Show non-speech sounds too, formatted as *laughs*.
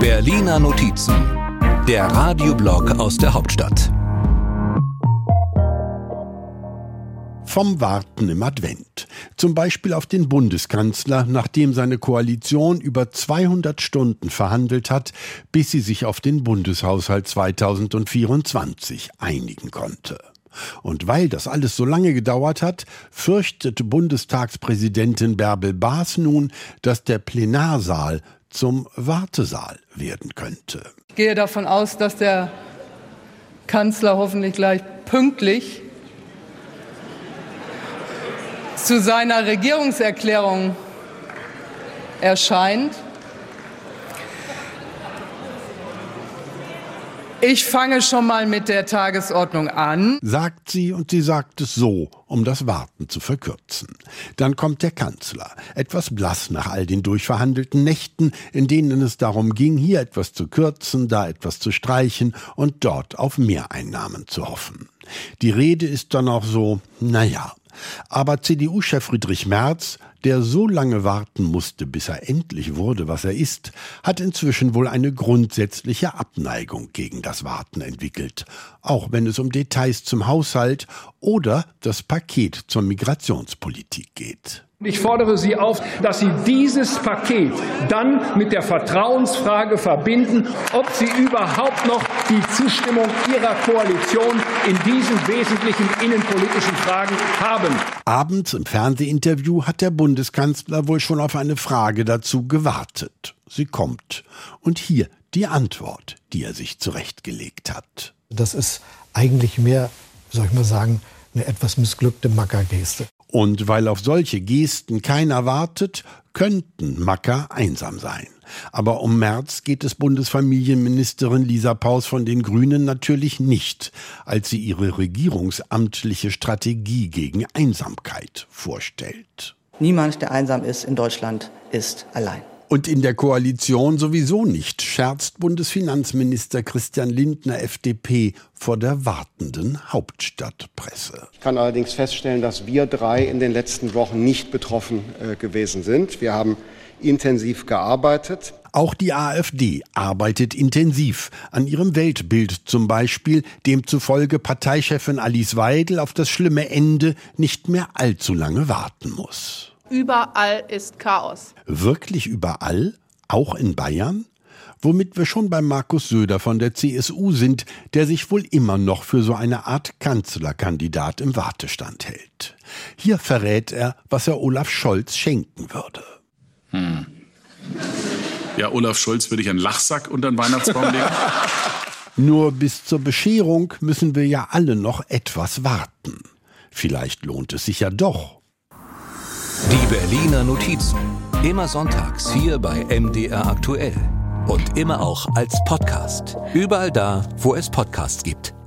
Berliner Notizen, der Radioblog aus der Hauptstadt. Vom Warten im Advent. Zum Beispiel auf den Bundeskanzler, nachdem seine Koalition über 200 Stunden verhandelt hat, bis sie sich auf den Bundeshaushalt 2024 einigen konnte. Und weil das alles so lange gedauert hat, fürchtet Bundestagspräsidentin Bärbel Baas nun, dass der Plenarsaal zum Wartesaal werden könnte. Ich gehe davon aus, dass der Kanzler hoffentlich gleich pünktlich zu seiner Regierungserklärung erscheint. Ich fange schon mal mit der Tagesordnung an, sagt sie und sie sagt es so, um das Warten zu verkürzen. Dann kommt der Kanzler, etwas blass nach all den durchverhandelten Nächten, in denen es darum ging, hier etwas zu kürzen, da etwas zu streichen und dort auf Mehreinnahmen zu hoffen. Die Rede ist dann auch so, naja, aber CDU-Chef Friedrich Merz, der so lange warten musste, bis er endlich wurde, was er ist, hat inzwischen wohl eine grundsätzliche Abneigung gegen das Warten entwickelt, auch wenn es um Details zum Haushalt oder das Paket zur Migrationspolitik geht. Ich fordere Sie auf, dass Sie dieses Paket dann mit der Vertrauensfrage verbinden, ob Sie überhaupt noch die Zustimmung Ihrer Koalition in diesen wesentlichen innenpolitischen Fragen haben. Abends im Fernsehinterview hat der Bundeskanzler wohl schon auf eine Frage dazu gewartet. Sie kommt. Und hier die Antwort, die er sich zurechtgelegt hat. Das ist eigentlich mehr, soll ich mal sagen, eine etwas missglückte Mackergeste. Und weil auf solche Gesten keiner wartet, könnten Macker einsam sein. Aber um März geht es Bundesfamilienministerin Lisa Paus von den Grünen natürlich nicht, als sie ihre regierungsamtliche Strategie gegen Einsamkeit vorstellt. Niemand, der einsam ist in Deutschland, ist allein. Und in der Koalition sowieso nicht, scherzt Bundesfinanzminister Christian Lindner FDP vor der wartenden Hauptstadtpresse. Ich kann allerdings feststellen, dass wir drei in den letzten Wochen nicht betroffen äh, gewesen sind. Wir haben intensiv gearbeitet. Auch die AfD arbeitet intensiv an ihrem Weltbild zum Beispiel, demzufolge Parteichefin Alice Weidel auf das schlimme Ende nicht mehr allzu lange warten muss. Überall ist Chaos. Wirklich überall? Auch in Bayern? Womit wir schon bei Markus Söder von der CSU sind, der sich wohl immer noch für so eine Art Kanzlerkandidat im Wartestand hält. Hier verrät er, was er Olaf Scholz schenken würde. Hm. Ja, Olaf Scholz würde ich einen Lachsack unter den Weihnachtsbaum legen. *laughs* Nur bis zur Bescherung müssen wir ja alle noch etwas warten. Vielleicht lohnt es sich ja doch, die Berliner Notizen. Immer sonntags hier bei MDR aktuell. Und immer auch als Podcast. Überall da, wo es Podcasts gibt.